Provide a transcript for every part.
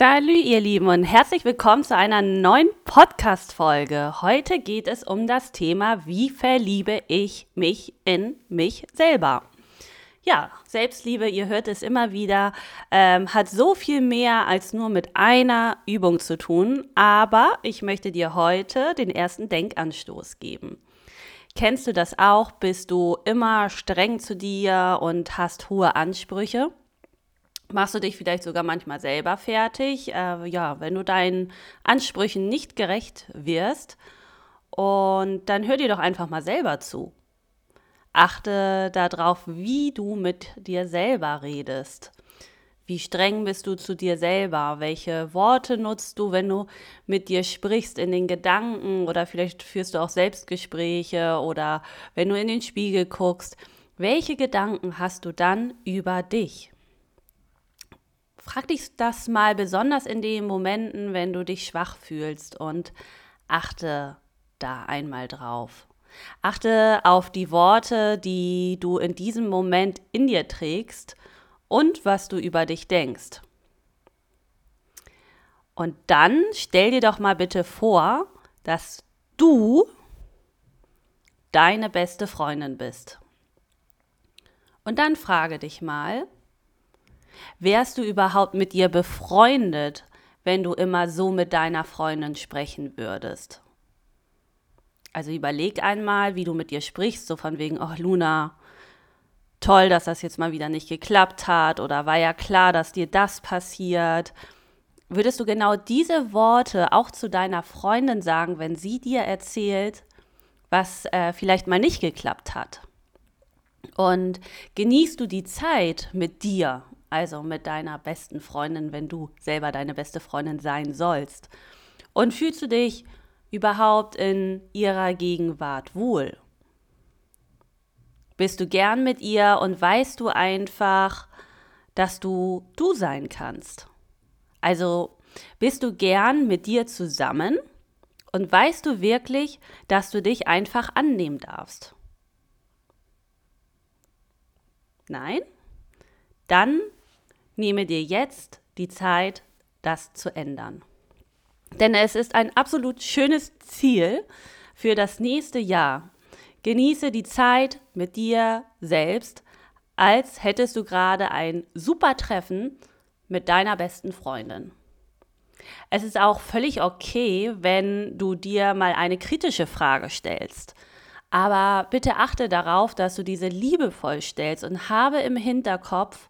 Salü, ihr Lieben, und herzlich willkommen zu einer neuen Podcast-Folge. Heute geht es um das Thema, wie verliebe ich mich in mich selber. Ja, Selbstliebe, ihr hört es immer wieder, ähm, hat so viel mehr als nur mit einer Übung zu tun, aber ich möchte dir heute den ersten Denkanstoß geben. Kennst du das auch? Bist du immer streng zu dir und hast hohe Ansprüche? Machst du dich vielleicht sogar manchmal selber fertig, äh, ja, wenn du deinen Ansprüchen nicht gerecht wirst. Und dann hör dir doch einfach mal selber zu. Achte darauf, wie du mit dir selber redest. Wie streng bist du zu dir selber? Welche Worte nutzt du, wenn du mit dir sprichst in den Gedanken oder vielleicht führst du auch Selbstgespräche oder wenn du in den Spiegel guckst? Welche Gedanken hast du dann über dich? Frag dich das mal besonders in den Momenten, wenn du dich schwach fühlst und achte da einmal drauf. Achte auf die Worte, die du in diesem Moment in dir trägst und was du über dich denkst. Und dann stell dir doch mal bitte vor, dass du deine beste Freundin bist. Und dann frage dich mal, Wärst du überhaupt mit ihr befreundet, wenn du immer so mit deiner Freundin sprechen würdest? Also überleg einmal, wie du mit ihr sprichst, so von wegen, oh Luna, toll, dass das jetzt mal wieder nicht geklappt hat oder war ja klar, dass dir das passiert. Würdest du genau diese Worte auch zu deiner Freundin sagen, wenn sie dir erzählt, was äh, vielleicht mal nicht geklappt hat? Und genießt du die Zeit mit dir also mit deiner besten Freundin, wenn du selber deine beste Freundin sein sollst. Und fühlst du dich überhaupt in ihrer Gegenwart wohl? Bist du gern mit ihr und weißt du einfach, dass du du sein kannst? Also bist du gern mit dir zusammen und weißt du wirklich, dass du dich einfach annehmen darfst? Nein? Dann nehme dir jetzt die Zeit, das zu ändern. Denn es ist ein absolut schönes Ziel für das nächste Jahr. Genieße die Zeit mit dir selbst, als hättest du gerade ein super Treffen mit deiner besten Freundin. Es ist auch völlig okay, wenn du dir mal eine kritische Frage stellst. Aber bitte achte darauf, dass du diese liebevoll stellst und habe im Hinterkopf,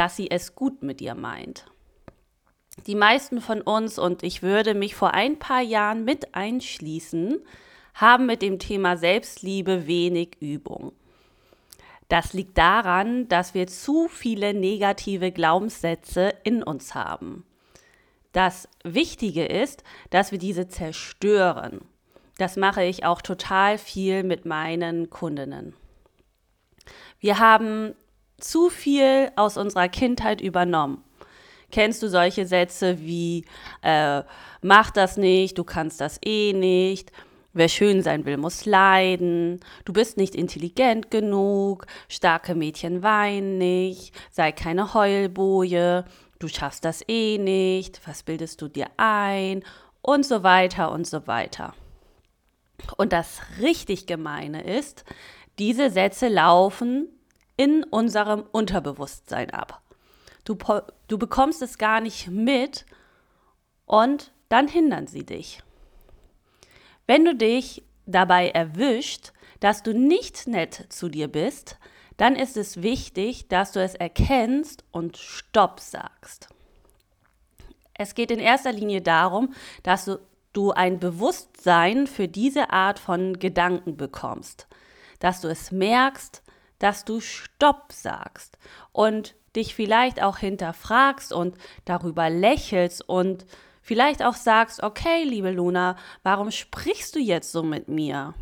dass sie es gut mit ihr meint. Die meisten von uns, und ich würde mich vor ein paar Jahren mit einschließen, haben mit dem Thema Selbstliebe wenig Übung. Das liegt daran, dass wir zu viele negative Glaubenssätze in uns haben. Das Wichtige ist, dass wir diese zerstören. Das mache ich auch total viel mit meinen Kundinnen. Wir haben zu viel aus unserer Kindheit übernommen. Kennst du solche Sätze wie, äh, mach das nicht, du kannst das eh nicht, wer schön sein will, muss leiden, du bist nicht intelligent genug, starke Mädchen weinen nicht, sei keine Heulboje, du schaffst das eh nicht, was bildest du dir ein? Und so weiter und so weiter. Und das richtig gemeine ist, diese Sätze laufen in unserem Unterbewusstsein ab. Du, du bekommst es gar nicht mit und dann hindern sie dich. Wenn du dich dabei erwischt, dass du nicht nett zu dir bist, dann ist es wichtig, dass du es erkennst und Stopp sagst. Es geht in erster Linie darum, dass du, du ein Bewusstsein für diese Art von Gedanken bekommst, dass du es merkst, dass du Stopp sagst und dich vielleicht auch hinterfragst und darüber lächelst und vielleicht auch sagst, okay, liebe Luna, warum sprichst du jetzt so mit mir?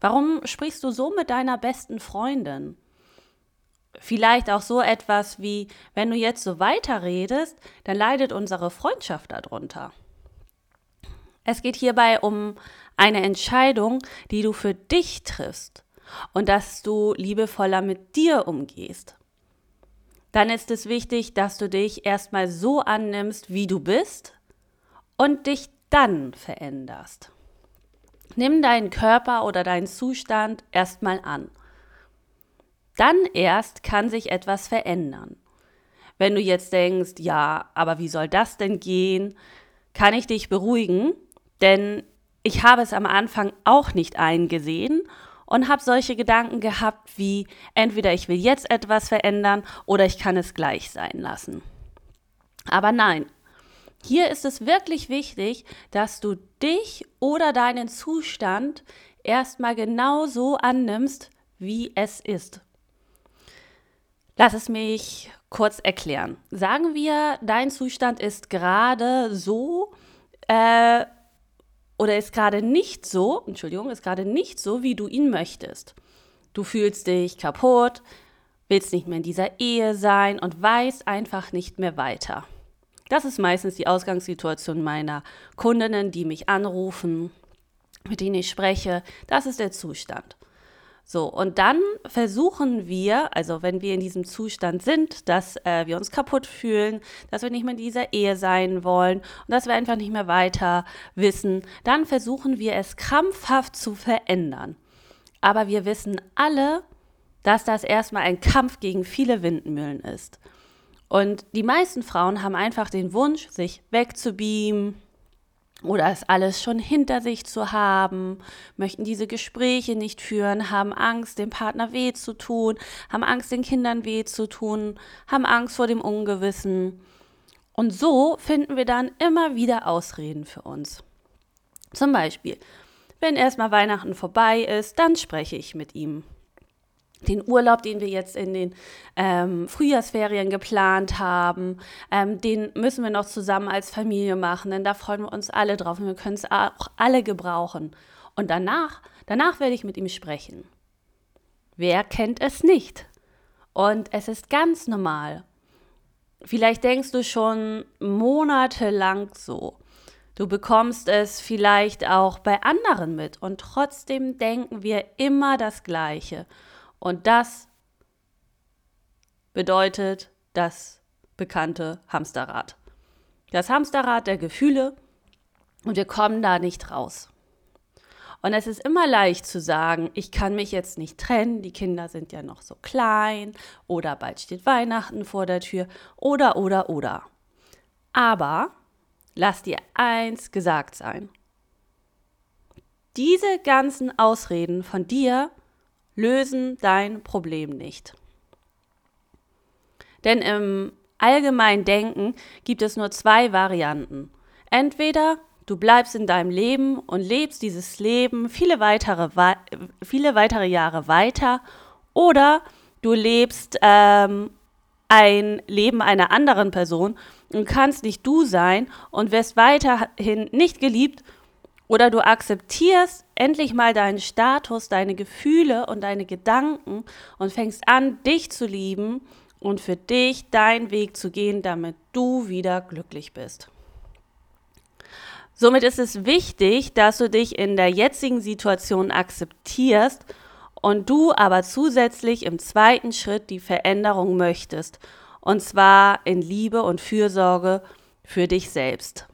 Warum sprichst du so mit deiner besten Freundin? Vielleicht auch so etwas wie, wenn du jetzt so weiterredest, dann leidet unsere Freundschaft darunter. Es geht hierbei um eine Entscheidung, die du für dich triffst und dass du liebevoller mit dir umgehst. dann ist es wichtig, dass du dich erstmal so annimmst, wie du bist und dich dann veränderst. Nimm deinen Körper oder deinen Zustand erstmal an. Dann erst kann sich etwas verändern. Wenn du jetzt denkst, ja, aber wie soll das denn gehen, kann ich dich beruhigen, denn ich habe es am Anfang auch nicht eingesehen und habe solche Gedanken gehabt wie entweder ich will jetzt etwas verändern oder ich kann es gleich sein lassen. Aber nein, hier ist es wirklich wichtig, dass du dich oder deinen Zustand erstmal genau so annimmst, wie es ist. Lass es mich kurz erklären. Sagen wir, dein Zustand ist gerade so äh, oder ist gerade nicht so, Entschuldigung, ist gerade nicht so, wie du ihn möchtest. Du fühlst dich kaputt, willst nicht mehr in dieser Ehe sein und weißt einfach nicht mehr weiter. Das ist meistens die Ausgangssituation meiner Kundinnen, die mich anrufen, mit denen ich spreche. Das ist der Zustand. So, und dann versuchen wir, also wenn wir in diesem Zustand sind, dass äh, wir uns kaputt fühlen, dass wir nicht mehr in dieser Ehe sein wollen und dass wir einfach nicht mehr weiter wissen, dann versuchen wir es krampfhaft zu verändern. Aber wir wissen alle, dass das erstmal ein Kampf gegen viele Windmühlen ist. Und die meisten Frauen haben einfach den Wunsch, sich wegzubeamen, oder es alles schon hinter sich zu haben, möchten diese Gespräche nicht führen, haben Angst, dem Partner weh zu tun, haben Angst, den Kindern weh zu tun, haben Angst vor dem Ungewissen. Und so finden wir dann immer wieder Ausreden für uns. Zum Beispiel, wenn erstmal Weihnachten vorbei ist, dann spreche ich mit ihm den Urlaub, den wir jetzt in den ähm, Frühjahrsferien geplant haben, ähm, den müssen wir noch zusammen als Familie machen, denn da freuen wir uns alle drauf und wir können es auch alle gebrauchen. Und danach, danach werde ich mit ihm sprechen. Wer kennt es nicht? Und es ist ganz normal. Vielleicht denkst du schon monatelang so. Du bekommst es vielleicht auch bei anderen mit und trotzdem denken wir immer das Gleiche. Und das bedeutet das bekannte Hamsterrad. Das Hamsterrad der Gefühle und wir kommen da nicht raus. Und es ist immer leicht zu sagen, ich kann mich jetzt nicht trennen, die Kinder sind ja noch so klein oder bald steht Weihnachten vor der Tür oder oder oder. Aber lass dir eins gesagt sein. Diese ganzen Ausreden von dir lösen dein Problem nicht. Denn im allgemeinen Denken gibt es nur zwei Varianten. Entweder du bleibst in deinem Leben und lebst dieses Leben viele weitere, viele weitere Jahre weiter oder du lebst ähm, ein Leben einer anderen Person und kannst nicht du sein und wirst weiterhin nicht geliebt oder du akzeptierst endlich mal deinen Status, deine Gefühle und deine Gedanken und fängst an, dich zu lieben und für dich deinen Weg zu gehen, damit du wieder glücklich bist. Somit ist es wichtig, dass du dich in der jetzigen Situation akzeptierst und du aber zusätzlich im zweiten Schritt die Veränderung möchtest. Und zwar in Liebe und Fürsorge für dich selbst.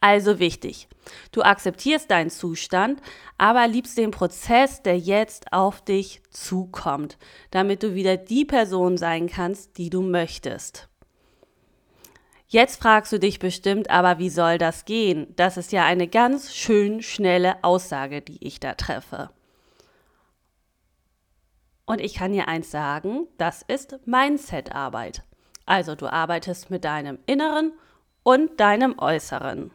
Also wichtig, du akzeptierst deinen Zustand, aber liebst den Prozess, der jetzt auf dich zukommt, damit du wieder die Person sein kannst, die du möchtest. Jetzt fragst du dich bestimmt, aber wie soll das gehen? Das ist ja eine ganz schön schnelle Aussage, die ich da treffe. Und ich kann dir eins sagen, das ist Mindset-Arbeit. Also du arbeitest mit deinem Inneren und deinem Äußeren.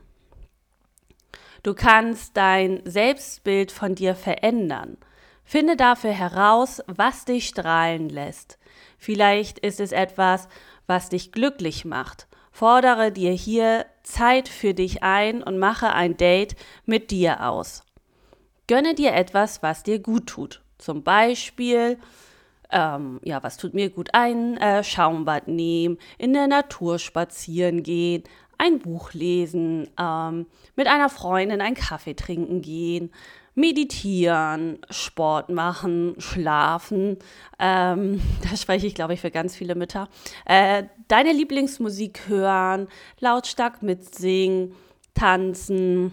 Du kannst dein Selbstbild von dir verändern. Finde dafür heraus, was dich strahlen lässt. Vielleicht ist es etwas, was dich glücklich macht. Fordere dir hier Zeit für dich ein und mache ein Date mit dir aus. Gönne dir etwas, was dir gut tut. Zum Beispiel, ähm, ja, was tut mir gut? Ein äh, Schaumbad nehmen, in der Natur spazieren gehen, ein Buch lesen, ähm, mit einer Freundin einen Kaffee trinken gehen, meditieren, Sport machen, schlafen. Ähm, da spreche ich, glaube ich, für ganz viele Mütter. Äh, deine Lieblingsmusik hören, lautstark mitsingen, tanzen.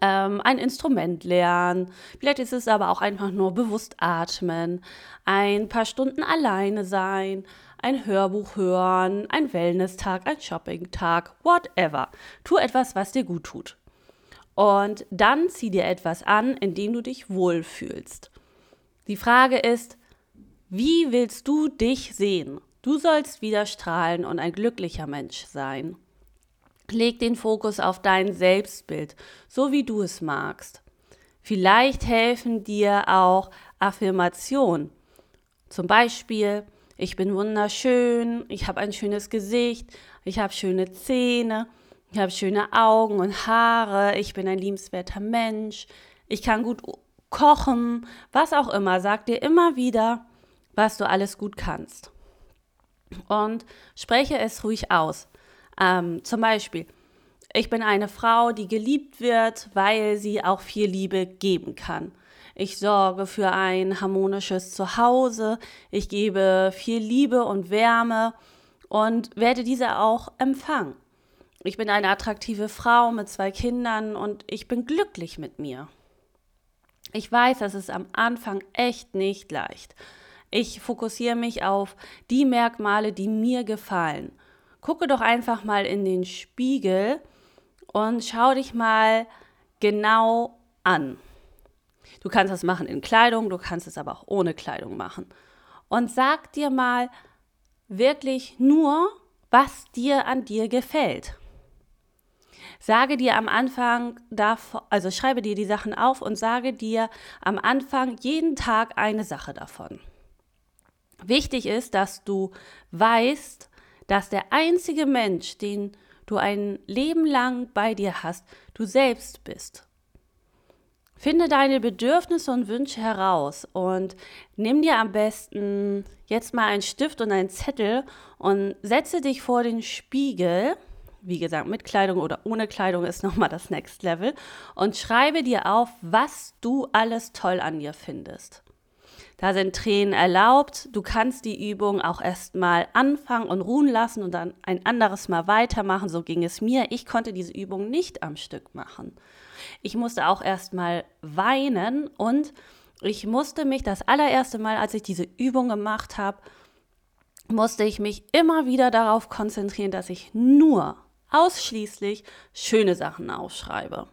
Ähm, ein Instrument lernen. Vielleicht ist es aber auch einfach nur bewusst atmen, ein paar Stunden alleine sein, ein Hörbuch hören, ein Wellness-Tag, ein Shopping-Tag, whatever. Tu etwas, was dir gut tut. Und dann zieh dir etwas an, in dem du dich wohlfühlst. Die Frage ist, wie willst du dich sehen? Du sollst wieder strahlen und ein glücklicher Mensch sein. Leg den Fokus auf dein Selbstbild, so wie du es magst. Vielleicht helfen dir auch Affirmationen. Zum Beispiel, ich bin wunderschön, ich habe ein schönes Gesicht, ich habe schöne Zähne, ich habe schöne Augen und Haare, ich bin ein liebenswerter Mensch, ich kann gut kochen, was auch immer. Sag dir immer wieder, was du alles gut kannst. Und spreche es ruhig aus. Ähm, zum Beispiel, ich bin eine Frau, die geliebt wird, weil sie auch viel Liebe geben kann. Ich sorge für ein harmonisches Zuhause. Ich gebe viel Liebe und Wärme und werde diese auch empfangen. Ich bin eine attraktive Frau mit zwei Kindern und ich bin glücklich mit mir. Ich weiß, das ist am Anfang echt nicht leicht. Ich fokussiere mich auf die Merkmale, die mir gefallen gucke doch einfach mal in den Spiegel und schau dich mal genau an. Du kannst das machen in Kleidung, du kannst es aber auch ohne Kleidung machen. Und sag dir mal wirklich nur, was dir an dir gefällt. Sage dir am Anfang, also schreibe dir die Sachen auf und sage dir am Anfang jeden Tag eine Sache davon. Wichtig ist, dass du weißt, dass der einzige Mensch, den du ein Leben lang bei dir hast, du selbst bist. Finde deine Bedürfnisse und Wünsche heraus und nimm dir am besten jetzt mal einen Stift und einen Zettel und setze dich vor den Spiegel. Wie gesagt, mit Kleidung oder ohne Kleidung ist nochmal das Next Level. Und schreibe dir auf, was du alles toll an dir findest. Da sind Tränen erlaubt. Du kannst die Übung auch erstmal anfangen und ruhen lassen und dann ein anderes Mal weitermachen. So ging es mir. Ich konnte diese Übung nicht am Stück machen. Ich musste auch erstmal weinen und ich musste mich das allererste Mal, als ich diese Übung gemacht habe, musste ich mich immer wieder darauf konzentrieren, dass ich nur ausschließlich schöne Sachen aufschreibe.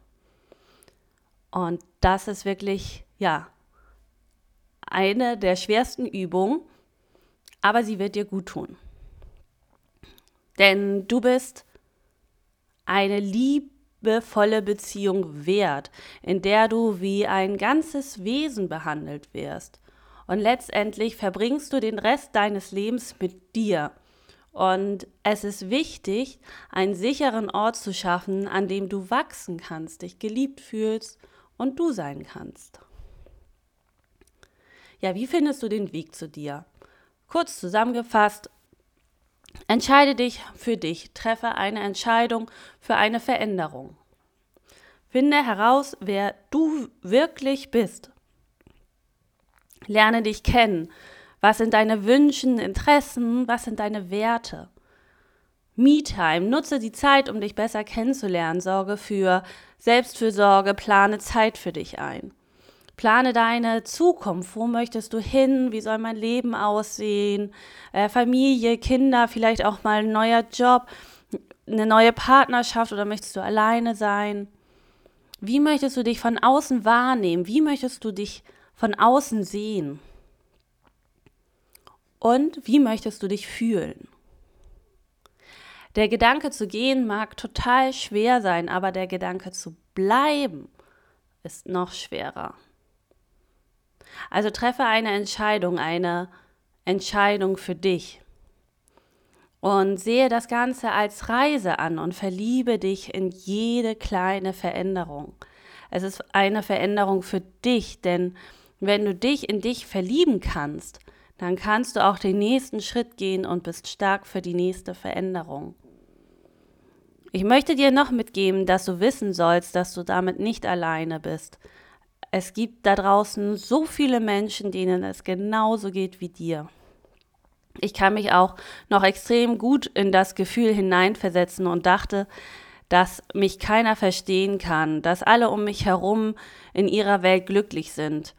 Und das ist wirklich, ja, eine der schwersten Übungen, aber sie wird dir gut tun. Denn du bist eine liebevolle Beziehung wert, in der du wie ein ganzes Wesen behandelt wirst. Und letztendlich verbringst du den Rest deines Lebens mit dir. Und es ist wichtig, einen sicheren Ort zu schaffen, an dem du wachsen kannst, dich geliebt fühlst und du sein kannst. Ja, wie findest du den Weg zu dir? Kurz zusammengefasst, entscheide dich für dich, treffe eine Entscheidung für eine Veränderung. Finde heraus, wer du wirklich bist. Lerne dich kennen. Was sind deine Wünsche, Interessen? Was sind deine Werte? Me-Time. Nutze die Zeit, um dich besser kennenzulernen. Sorge für Selbstfürsorge. Plane Zeit für dich ein. Plane deine Zukunft. Wo möchtest du hin? Wie soll mein Leben aussehen? Äh, Familie, Kinder, vielleicht auch mal ein neuer Job, eine neue Partnerschaft oder möchtest du alleine sein? Wie möchtest du dich von außen wahrnehmen? Wie möchtest du dich von außen sehen? Und wie möchtest du dich fühlen? Der Gedanke zu gehen mag total schwer sein, aber der Gedanke zu bleiben ist noch schwerer. Also treffe eine Entscheidung, eine Entscheidung für dich. Und sehe das Ganze als Reise an und verliebe dich in jede kleine Veränderung. Es ist eine Veränderung für dich, denn wenn du dich in dich verlieben kannst, dann kannst du auch den nächsten Schritt gehen und bist stark für die nächste Veränderung. Ich möchte dir noch mitgeben, dass du wissen sollst, dass du damit nicht alleine bist. Es gibt da draußen so viele Menschen, denen es genauso geht wie dir. Ich kann mich auch noch extrem gut in das Gefühl hineinversetzen und dachte, dass mich keiner verstehen kann, dass alle um mich herum in ihrer Welt glücklich sind.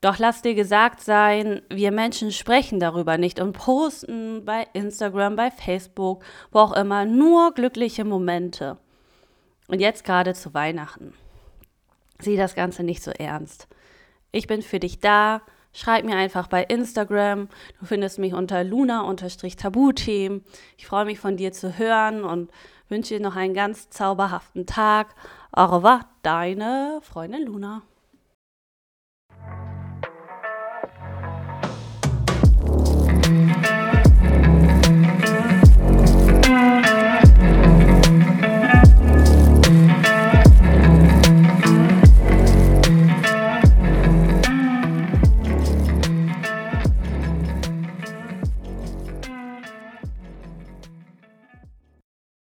Doch lass dir gesagt sein, wir Menschen sprechen darüber nicht und posten bei Instagram, bei Facebook, wo auch immer, nur glückliche Momente. Und jetzt gerade zu Weihnachten. Sieh das Ganze nicht so ernst. Ich bin für dich da. Schreib mir einfach bei Instagram. Du findest mich unter luna-tabuthemen. Ich freue mich von dir zu hören und wünsche dir noch einen ganz zauberhaften Tag. Au revoir, deine Freundin Luna.